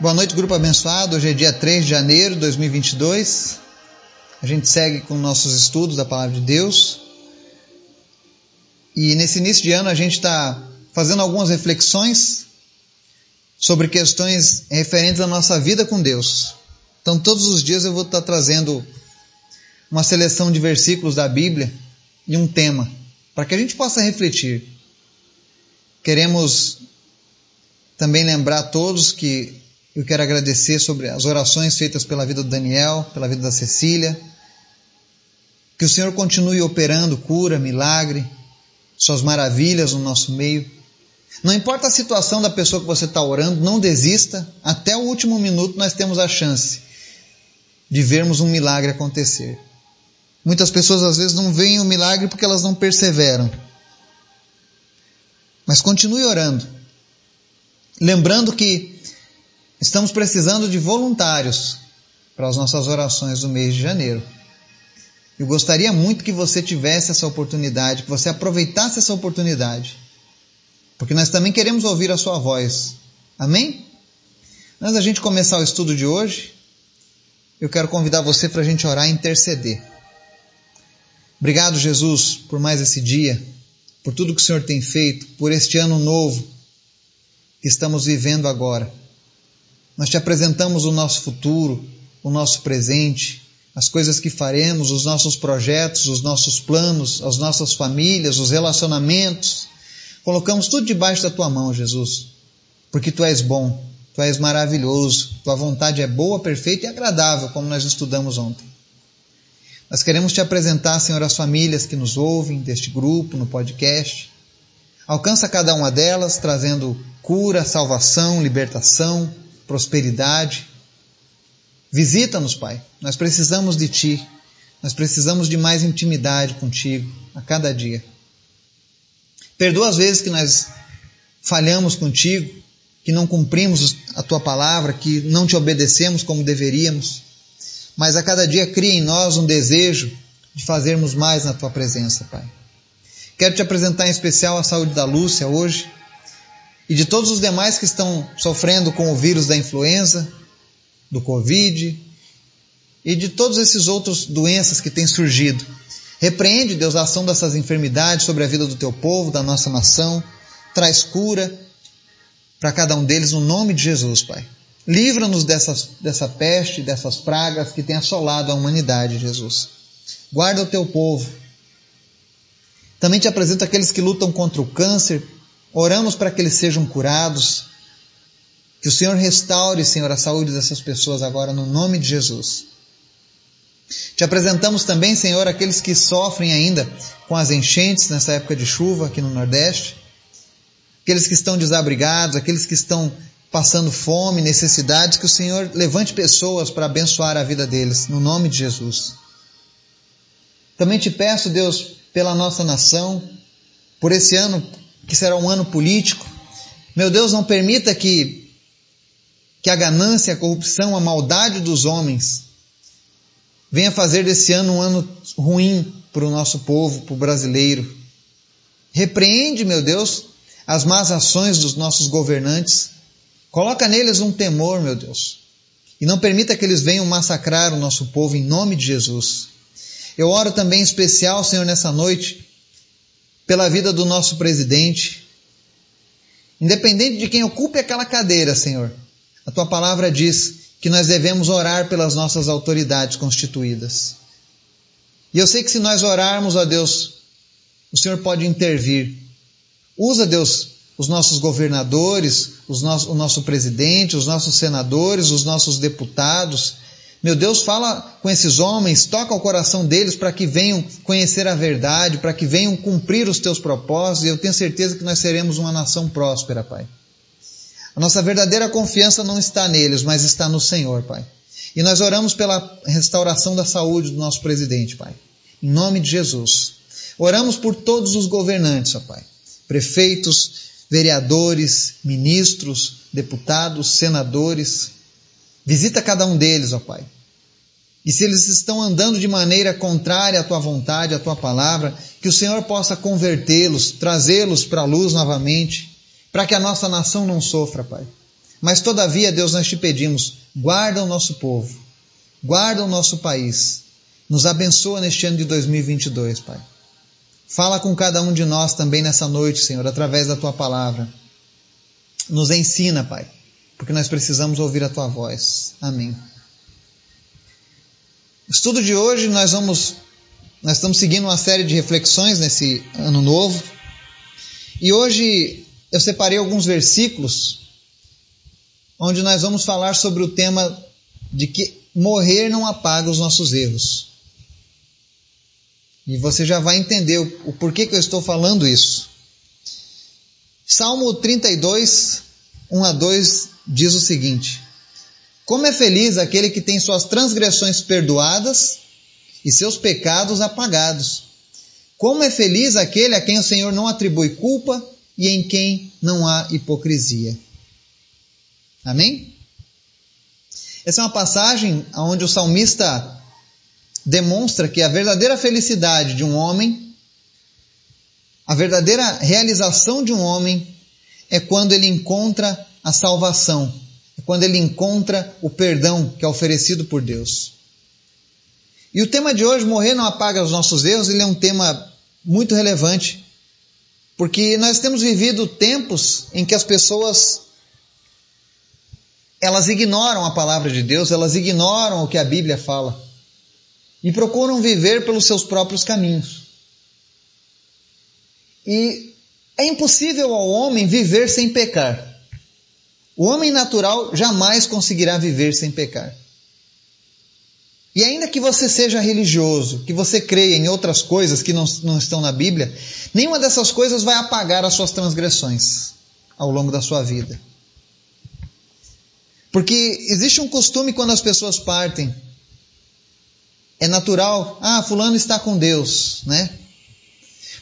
Boa noite, grupo abençoado. Hoje é dia 3 de janeiro de 2022. A gente segue com nossos estudos da palavra de Deus. E nesse início de ano a gente está fazendo algumas reflexões sobre questões referentes à nossa vida com Deus. Então, todos os dias eu vou estar trazendo uma seleção de versículos da Bíblia e um tema, para que a gente possa refletir. Queremos também lembrar a todos que eu quero agradecer sobre as orações feitas pela vida do Daniel, pela vida da Cecília. Que o Senhor continue operando cura, milagre, suas maravilhas no nosso meio. Não importa a situação da pessoa que você está orando, não desista. Até o último minuto nós temos a chance de vermos um milagre acontecer. Muitas pessoas às vezes não veem o milagre porque elas não perseveram. Mas continue orando. Lembrando que estamos precisando de voluntários para as nossas orações do mês de janeiro. Eu gostaria muito que você tivesse essa oportunidade, que você aproveitasse essa oportunidade. Porque nós também queremos ouvir a sua voz. Amém? Antes da gente começar o estudo de hoje, eu quero convidar você para a gente orar e interceder. Obrigado, Jesus, por mais esse dia, por tudo que o Senhor tem feito, por este ano novo que estamos vivendo agora. Nós te apresentamos o nosso futuro, o nosso presente, as coisas que faremos, os nossos projetos, os nossos planos, as nossas famílias, os relacionamentos. Colocamos tudo debaixo da tua mão, Jesus, porque tu és bom, tu és maravilhoso, tua vontade é boa, perfeita e agradável, como nós estudamos ontem. Nós queremos te apresentar, Senhor, as famílias que nos ouvem deste grupo, no podcast. Alcança cada uma delas, trazendo cura, salvação, libertação, prosperidade. Visita-nos, Pai. Nós precisamos de Ti. Nós precisamos de mais intimidade contigo a cada dia. Perdoa as vezes que nós falhamos contigo, que não cumprimos a Tua palavra, que não te obedecemos como deveríamos mas a cada dia cria em nós um desejo de fazermos mais na tua presença, Pai. Quero te apresentar em especial a saúde da Lúcia hoje e de todos os demais que estão sofrendo com o vírus da influenza, do Covid e de todos esses outros doenças que têm surgido. Repreende, Deus, a ação dessas enfermidades sobre a vida do teu povo, da nossa nação. Traz cura para cada um deles no nome de Jesus, Pai. Livra-nos dessa peste, dessas pragas que têm assolado a humanidade, Jesus. Guarda o teu povo. Também te apresento aqueles que lutam contra o câncer. Oramos para que eles sejam curados. Que o Senhor restaure, Senhor, a saúde dessas pessoas agora, no nome de Jesus. Te apresentamos também, Senhor, aqueles que sofrem ainda com as enchentes nessa época de chuva aqui no Nordeste. Aqueles que estão desabrigados, aqueles que estão passando fome, necessidades, que o Senhor levante pessoas para abençoar a vida deles, no nome de Jesus. Também te peço, Deus, pela nossa nação, por esse ano que será um ano político. Meu Deus, não permita que, que a ganância, a corrupção, a maldade dos homens venha fazer desse ano um ano ruim para o nosso povo, para o brasileiro. Repreende, meu Deus, as más ações dos nossos governantes Coloca neles um temor, meu Deus. E não permita que eles venham massacrar o nosso povo em nome de Jesus. Eu oro também em especial, Senhor, nessa noite, pela vida do nosso presidente. Independente de quem ocupe aquela cadeira, Senhor, a tua palavra diz que nós devemos orar pelas nossas autoridades constituídas. E eu sei que se nós orarmos a Deus, o Senhor pode intervir. Usa, Deus, os nossos governadores, os nosso, o nosso presidente, os nossos senadores, os nossos deputados. Meu Deus, fala com esses homens, toca o coração deles para que venham conhecer a verdade, para que venham cumprir os teus propósitos, e eu tenho certeza que nós seremos uma nação próspera, Pai. A nossa verdadeira confiança não está neles, mas está no Senhor, Pai. E nós oramos pela restauração da saúde do nosso presidente, Pai. Em nome de Jesus. Oramos por todos os governantes, ó Pai. Prefeitos, vereadores, ministros, deputados, senadores. Visita cada um deles, ó Pai. E se eles estão andando de maneira contrária à tua vontade, à tua palavra, que o Senhor possa convertê-los, trazê-los para a luz novamente, para que a nossa nação não sofra, Pai. Mas todavia, Deus, nós te pedimos, guarda o nosso povo, guarda o nosso país, nos abençoa neste ano de 2022, Pai. Fala com cada um de nós também nessa noite, Senhor, através da tua palavra. Nos ensina, Pai, porque nós precisamos ouvir a tua voz. Amém. estudo de hoje nós vamos nós estamos seguindo uma série de reflexões nesse ano novo. E hoje eu separei alguns versículos onde nós vamos falar sobre o tema de que morrer não apaga os nossos erros. E você já vai entender o, porquê que eu estou falando isso. Salmo 32, 1 a 2 diz o seguinte: Como é feliz aquele que tem suas transgressões perdoadas e seus pecados apagados. Como é feliz aquele a quem o Senhor não atribui culpa e em quem não há hipocrisia. Amém? Essa é uma passagem onde o salmista demonstra que a verdadeira felicidade de um homem, a verdadeira realização de um homem, é quando ele encontra a salvação, é quando ele encontra o perdão que é oferecido por Deus. E o tema de hoje, Morrer não apaga os nossos erros, ele é um tema muito relevante, porque nós temos vivido tempos em que as pessoas elas ignoram a palavra de Deus, elas ignoram o que a Bíblia fala e procuram viver pelos seus próprios caminhos. E é impossível ao homem viver sem pecar. O homem natural jamais conseguirá viver sem pecar. E ainda que você seja religioso, que você creia em outras coisas que não, não estão na Bíblia, nenhuma dessas coisas vai apagar as suas transgressões ao longo da sua vida. Porque existe um costume quando as pessoas partem é natural, ah, fulano está com Deus, né?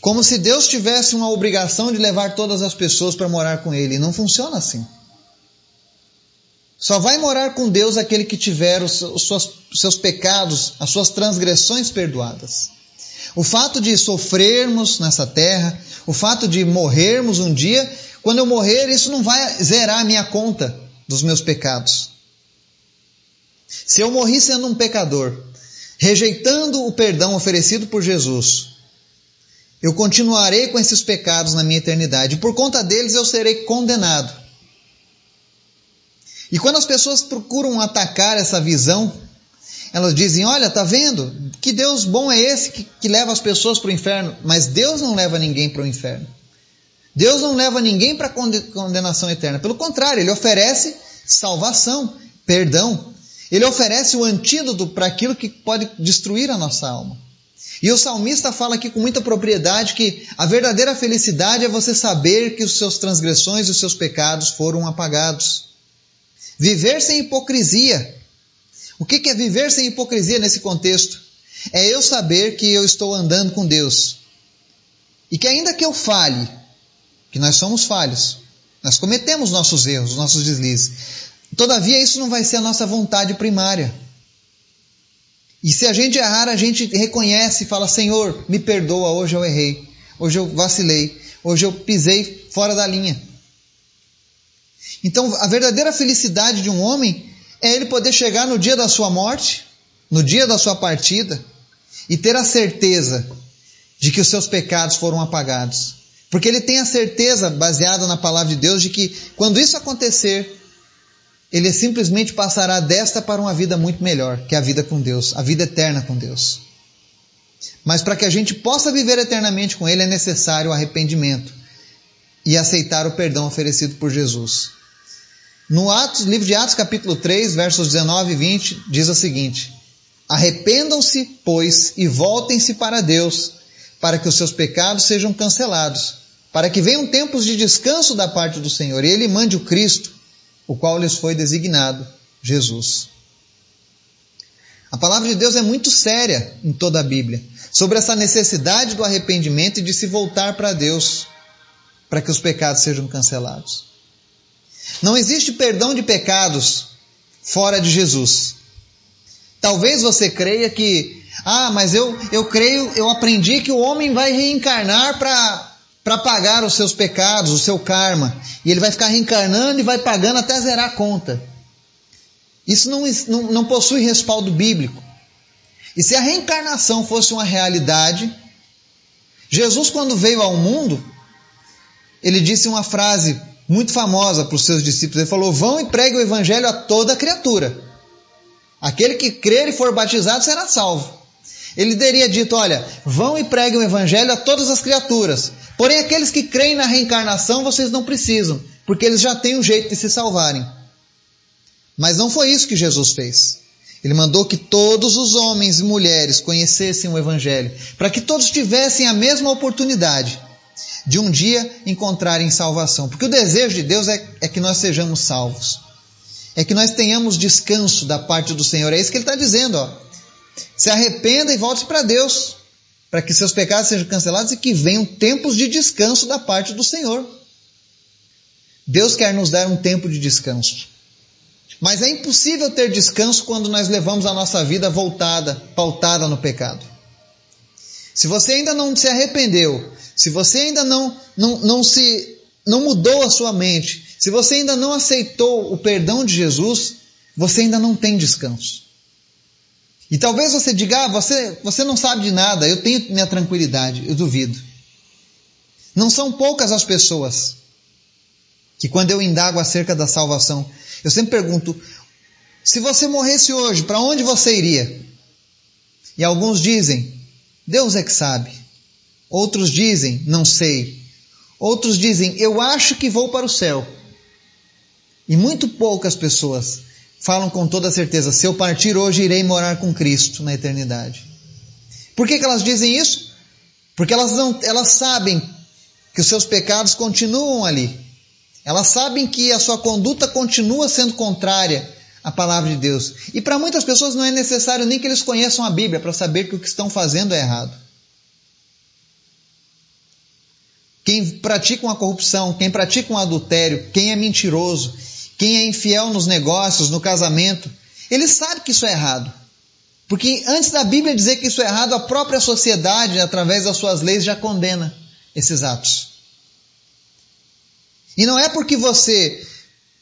Como se Deus tivesse uma obrigação de levar todas as pessoas para morar com Ele. Não funciona assim. Só vai morar com Deus aquele que tiver os seus, os seus pecados, as suas transgressões perdoadas. O fato de sofrermos nessa terra, o fato de morrermos um dia, quando eu morrer, isso não vai zerar a minha conta dos meus pecados. Se eu morri sendo um pecador, rejeitando o perdão oferecido por Jesus, eu continuarei com esses pecados na minha eternidade. Por conta deles eu serei condenado. E quando as pessoas procuram atacar essa visão, elas dizem: Olha, tá vendo? Que Deus bom é esse que, que leva as pessoas para o inferno? Mas Deus não leva ninguém para o inferno. Deus não leva ninguém para condenação eterna. Pelo contrário, Ele oferece salvação, perdão, ele oferece o antídoto para aquilo que pode destruir a nossa alma. E o salmista fala aqui com muita propriedade que a verdadeira felicidade é você saber que os seus transgressões e os seus pecados foram apagados. Viver sem hipocrisia. O que é viver sem hipocrisia nesse contexto? É eu saber que eu estou andando com Deus. E que ainda que eu falhe, que nós somos falhos, nós cometemos nossos erros, nossos deslizes, Todavia, isso não vai ser a nossa vontade primária. E se a gente errar, a gente reconhece e fala: Senhor, me perdoa, hoje eu errei, hoje eu vacilei, hoje eu pisei fora da linha. Então, a verdadeira felicidade de um homem é ele poder chegar no dia da sua morte, no dia da sua partida, e ter a certeza de que os seus pecados foram apagados. Porque ele tem a certeza, baseada na palavra de Deus, de que quando isso acontecer, ele simplesmente passará desta para uma vida muito melhor, que é a vida com Deus, a vida eterna com Deus. Mas para que a gente possa viver eternamente com Ele é necessário o arrependimento e aceitar o perdão oferecido por Jesus. No Atos, livro de Atos, capítulo 3, versos 19 e 20, diz o seguinte: Arrependam-se, pois, e voltem-se para Deus, para que os seus pecados sejam cancelados, para que venham tempos de descanso da parte do Senhor, e Ele mande o Cristo o qual lhes foi designado Jesus. A palavra de Deus é muito séria em toda a Bíblia sobre essa necessidade do arrependimento e de se voltar para Deus para que os pecados sejam cancelados. Não existe perdão de pecados fora de Jesus. Talvez você creia que, ah, mas eu, eu creio, eu aprendi que o homem vai reencarnar para pagar os seus pecados, o seu karma. E ele vai ficar reencarnando e vai pagando até zerar a conta. Isso não, não, não possui respaldo bíblico. E se a reencarnação fosse uma realidade, Jesus, quando veio ao mundo, ele disse uma frase muito famosa para os seus discípulos. Ele falou: Vão e pregue o evangelho a toda criatura. Aquele que crer e for batizado será salvo. Ele teria dito: Olha, vão e preguem o evangelho a todas as criaturas. Porém, aqueles que creem na reencarnação, vocês não precisam, porque eles já têm um jeito de se salvarem. Mas não foi isso que Jesus fez. Ele mandou que todos os homens e mulheres conhecessem o Evangelho, para que todos tivessem a mesma oportunidade de um dia encontrarem salvação. Porque o desejo de Deus é, é que nós sejamos salvos, é que nós tenhamos descanso da parte do Senhor. É isso que Ele está dizendo. Ó. Se arrependa e volte para Deus, para que seus pecados sejam cancelados e que venham tempos de descanso da parte do Senhor. Deus quer nos dar um tempo de descanso. Mas é impossível ter descanso quando nós levamos a nossa vida voltada, pautada no pecado. Se você ainda não se arrependeu, se você ainda não, não, não se não mudou a sua mente, se você ainda não aceitou o perdão de Jesus, você ainda não tem descanso. E talvez você diga, ah, você, você não sabe de nada, eu tenho minha tranquilidade, eu duvido. Não são poucas as pessoas que quando eu indago acerca da salvação, eu sempre pergunto: se você morresse hoje, para onde você iria? E alguns dizem: Deus é que sabe. Outros dizem: não sei. Outros dizem: eu acho que vou para o céu. E muito poucas pessoas falam com toda certeza: se eu partir hoje, irei morar com Cristo na eternidade. Por que, que elas dizem isso? Porque elas, não, elas sabem que os seus pecados continuam ali. Elas sabem que a sua conduta continua sendo contrária à palavra de Deus. E para muitas pessoas não é necessário nem que eles conheçam a Bíblia para saber que o que estão fazendo é errado. Quem pratica uma corrupção, quem pratica um adultério, quem é mentiroso, quem é infiel nos negócios, no casamento, ele sabe que isso é errado. Porque antes da Bíblia dizer que isso é errado, a própria sociedade, através das suas leis, já condena esses atos. E não é porque você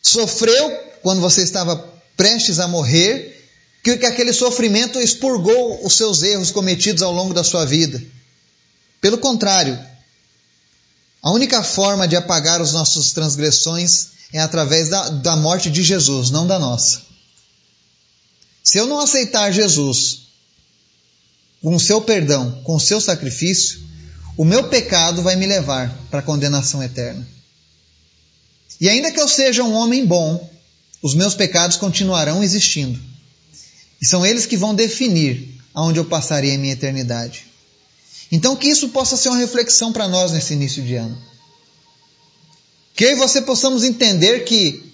sofreu quando você estava prestes a morrer que aquele sofrimento expurgou os seus erros cometidos ao longo da sua vida. Pelo contrário, a única forma de apagar as nossas transgressões é através da, da morte de Jesus, não da nossa. Se eu não aceitar Jesus com o seu perdão, com o seu sacrifício, o meu pecado vai me levar para a condenação eterna. E ainda que eu seja um homem bom, os meus pecados continuarão existindo. E são eles que vão definir aonde eu passarei a minha eternidade. Então, que isso possa ser uma reflexão para nós nesse início de ano. Que eu e você possamos entender que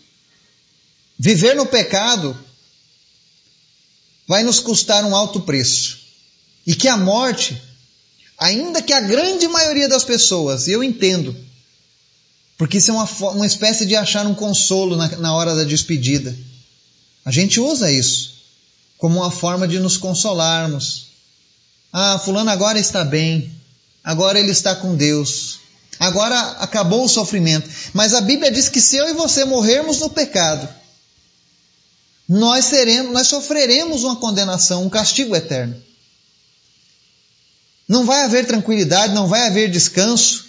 viver no pecado vai nos custar um alto preço. E que a morte, ainda que a grande maioria das pessoas, eu entendo, porque isso é uma, uma espécie de achar um consolo na, na hora da despedida. A gente usa isso como uma forma de nos consolarmos. Ah, Fulano agora está bem, agora ele está com Deus, agora acabou o sofrimento. Mas a Bíblia diz que se eu e você morrermos no pecado, nós seremos, nós sofreremos uma condenação, um castigo eterno. Não vai haver tranquilidade, não vai haver descanso,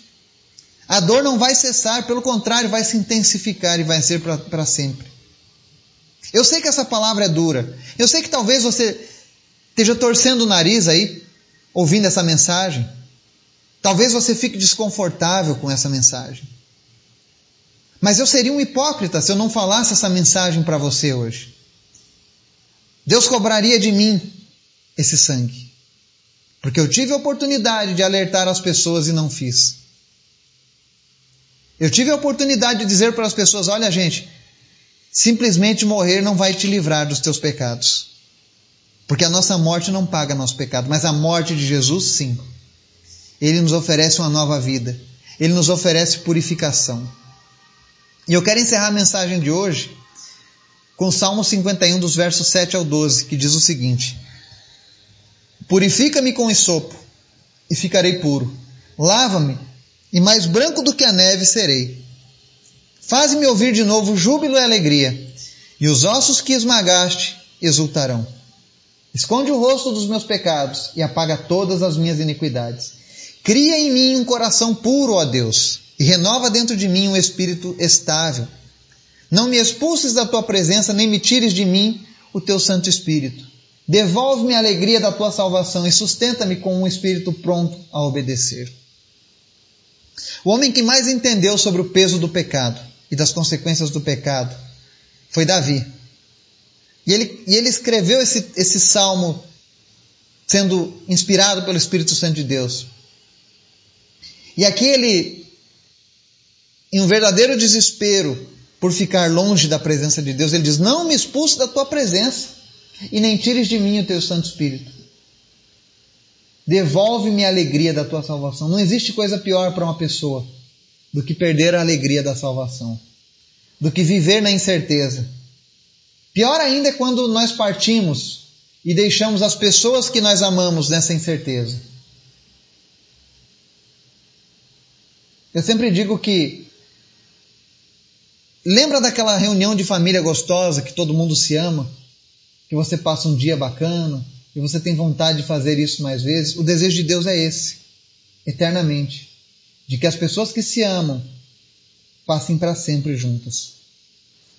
a dor não vai cessar, pelo contrário, vai se intensificar e vai ser para sempre. Eu sei que essa palavra é dura. Eu sei que talvez você esteja torcendo o nariz aí, ouvindo essa mensagem. Talvez você fique desconfortável com essa mensagem. Mas eu seria um hipócrita se eu não falasse essa mensagem para você hoje. Deus cobraria de mim esse sangue. Porque eu tive a oportunidade de alertar as pessoas e não fiz. Eu tive a oportunidade de dizer para as pessoas: olha, gente, simplesmente morrer não vai te livrar dos teus pecados. Porque a nossa morte não paga nosso pecado, mas a morte de Jesus, sim. Ele nos oferece uma nova vida. Ele nos oferece purificação. E eu quero encerrar a mensagem de hoje com Salmo 51, dos versos 7 ao 12, que diz o seguinte: Purifica-me com esopo, e ficarei puro. Lava-me, e mais branco do que a neve serei. Faze-me ouvir de novo júbilo e alegria, e os ossos que esmagaste exultarão. Esconde o rosto dos meus pecados e apaga todas as minhas iniquidades. Cria em mim um coração puro, ó Deus, e renova dentro de mim um espírito estável. Não me expulses da tua presença, nem me tires de mim o teu Santo Espírito. Devolve-me a alegria da tua salvação e sustenta-me com um espírito pronto a obedecer. O homem que mais entendeu sobre o peso do pecado e das consequências do pecado foi Davi. E ele, e ele escreveu esse, esse salmo sendo inspirado pelo Espírito Santo de Deus. E aqui ele, em um verdadeiro desespero por ficar longe da presença de Deus, ele diz: Não me expulse da tua presença e nem tires de mim o teu Santo Espírito. Devolve-me a alegria da tua salvação. Não existe coisa pior para uma pessoa do que perder a alegria da salvação, do que viver na incerteza. Pior ainda é quando nós partimos e deixamos as pessoas que nós amamos nessa incerteza. Eu sempre digo que lembra daquela reunião de família gostosa que todo mundo se ama? que você passa um dia bacana e você tem vontade de fazer isso mais vezes, o desejo de Deus é esse, eternamente, de que as pessoas que se amam passem para sempre juntas.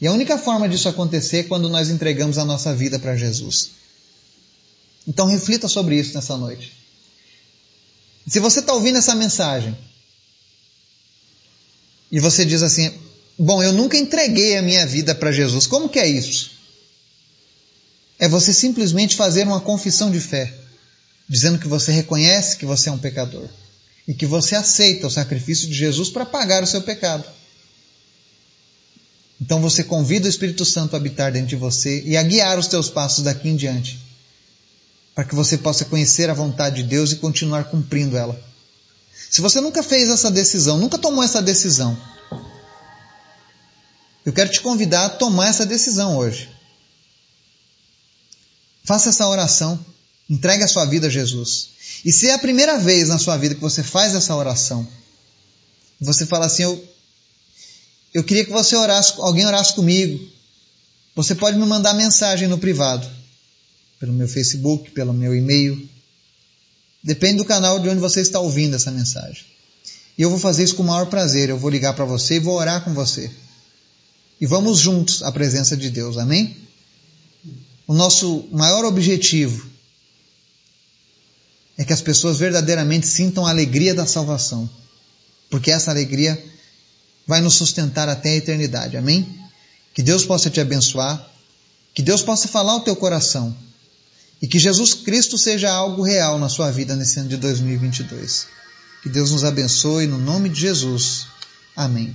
E a única forma disso acontecer é quando nós entregamos a nossa vida para Jesus. Então reflita sobre isso nessa noite. Se você está ouvindo essa mensagem e você diz assim: Bom, eu nunca entreguei a minha vida para Jesus, como que é isso? É você simplesmente fazer uma confissão de fé, dizendo que você reconhece que você é um pecador e que você aceita o sacrifício de Jesus para pagar o seu pecado. Então você convida o Espírito Santo a habitar dentro de você e a guiar os teus passos daqui em diante, para que você possa conhecer a vontade de Deus e continuar cumprindo ela. Se você nunca fez essa decisão, nunca tomou essa decisão, eu quero te convidar a tomar essa decisão hoje. Faça essa oração. Entregue a sua vida a Jesus. E se é a primeira vez na sua vida que você faz essa oração, você fala assim: Eu, eu queria que você orasse, alguém orasse comigo. Você pode me mandar mensagem no privado, pelo meu Facebook, pelo meu e-mail. Depende do canal de onde você está ouvindo essa mensagem. E eu vou fazer isso com o maior prazer. Eu vou ligar para você e vou orar com você. E vamos juntos à presença de Deus. Amém? O nosso maior objetivo é que as pessoas verdadeiramente sintam a alegria da salvação, porque essa alegria vai nos sustentar até a eternidade. Amém? Que Deus possa te abençoar, que Deus possa falar ao teu coração e que Jesus Cristo seja algo real na sua vida nesse ano de 2022. Que Deus nos abençoe no nome de Jesus. Amém.